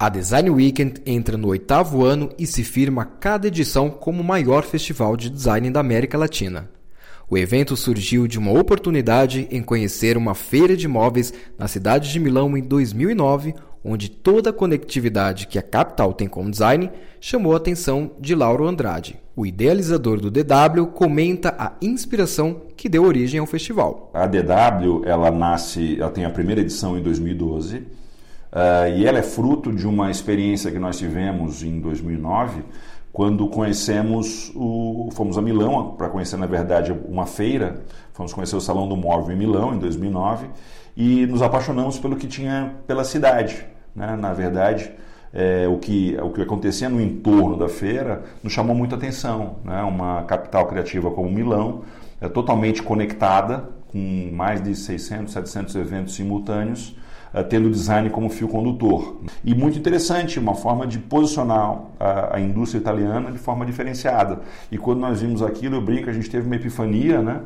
A Design Weekend entra no oitavo ano e se firma cada edição como o maior festival de design da América Latina. O evento surgiu de uma oportunidade em conhecer uma feira de móveis na cidade de Milão em 2009, onde toda a conectividade que a capital tem com design chamou a atenção de Lauro Andrade. O idealizador do DW comenta a inspiração que deu origem ao festival. A DW, ela nasce, ela tem a primeira edição em 2012 Uh, e ela é fruto de uma experiência que nós tivemos em 2009, quando conhecemos o, fomos a Milão para conhecer na verdade uma feira, fomos conhecer o Salão do Móvel em Milão em 2009 e nos apaixonamos pelo que tinha pela cidade, né? Na verdade, é, o, que, o que acontecia no entorno da feira nos chamou muita atenção. Né? Uma capital criativa como Milão, é totalmente conectada, com mais de 600, 700 eventos simultâneos, tendo design como fio condutor. E muito interessante, uma forma de posicionar a, a, indústria italiana de forma diferenciada. E quando nós vimos aquilo, eu brinco, a gente teve uma epifania, né?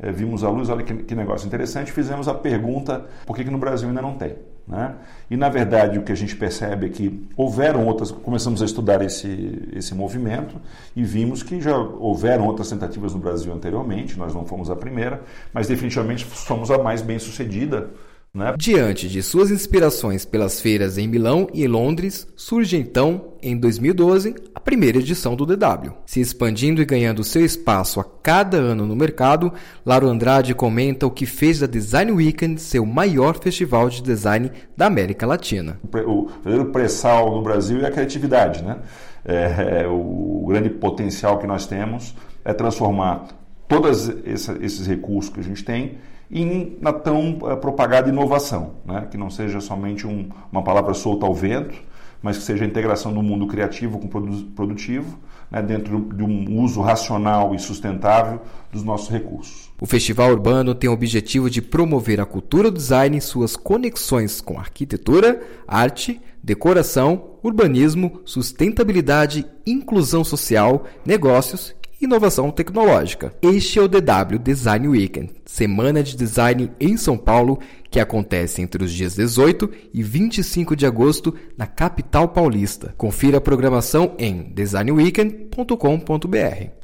É, vimos a luz, olha que, que, negócio interessante, fizemos a pergunta por que, que no Brasil ainda não tem. Né? E na verdade o que a gente percebe é que houveram outras, começamos a estudar esse, esse movimento e vimos que já houveram outras tentativas no Brasil anteriormente, nós não fomos a primeira, mas definitivamente somos a mais bem sucedida né? Diante de suas inspirações pelas feiras em Milão e Londres, surge então, em 2012, a primeira edição do DW. Se expandindo e ganhando seu espaço a cada ano no mercado, Laro Andrade comenta o que fez da Design Weekend ser o maior festival de design da América Latina. O verdadeiro pré-sal no Brasil é a criatividade. Né? É, é, o grande potencial que nós temos é transformar todos esses recursos que a gente tem em, na tão uh, propagada inovação, né? que não seja somente um, uma palavra solta ao vento, mas que seja a integração do mundo criativo com o produtivo, né? dentro de um uso racional e sustentável dos nossos recursos. O Festival Urbano tem o objetivo de promover a cultura do design e suas conexões com arquitetura, arte, decoração, urbanismo, sustentabilidade, inclusão social, negócios inovação tecnológica. Este é o DW Design Weekend, semana de design em São Paulo, que acontece entre os dias 18 e 25 de agosto na capital paulista. Confira a programação em designweekend.com.br.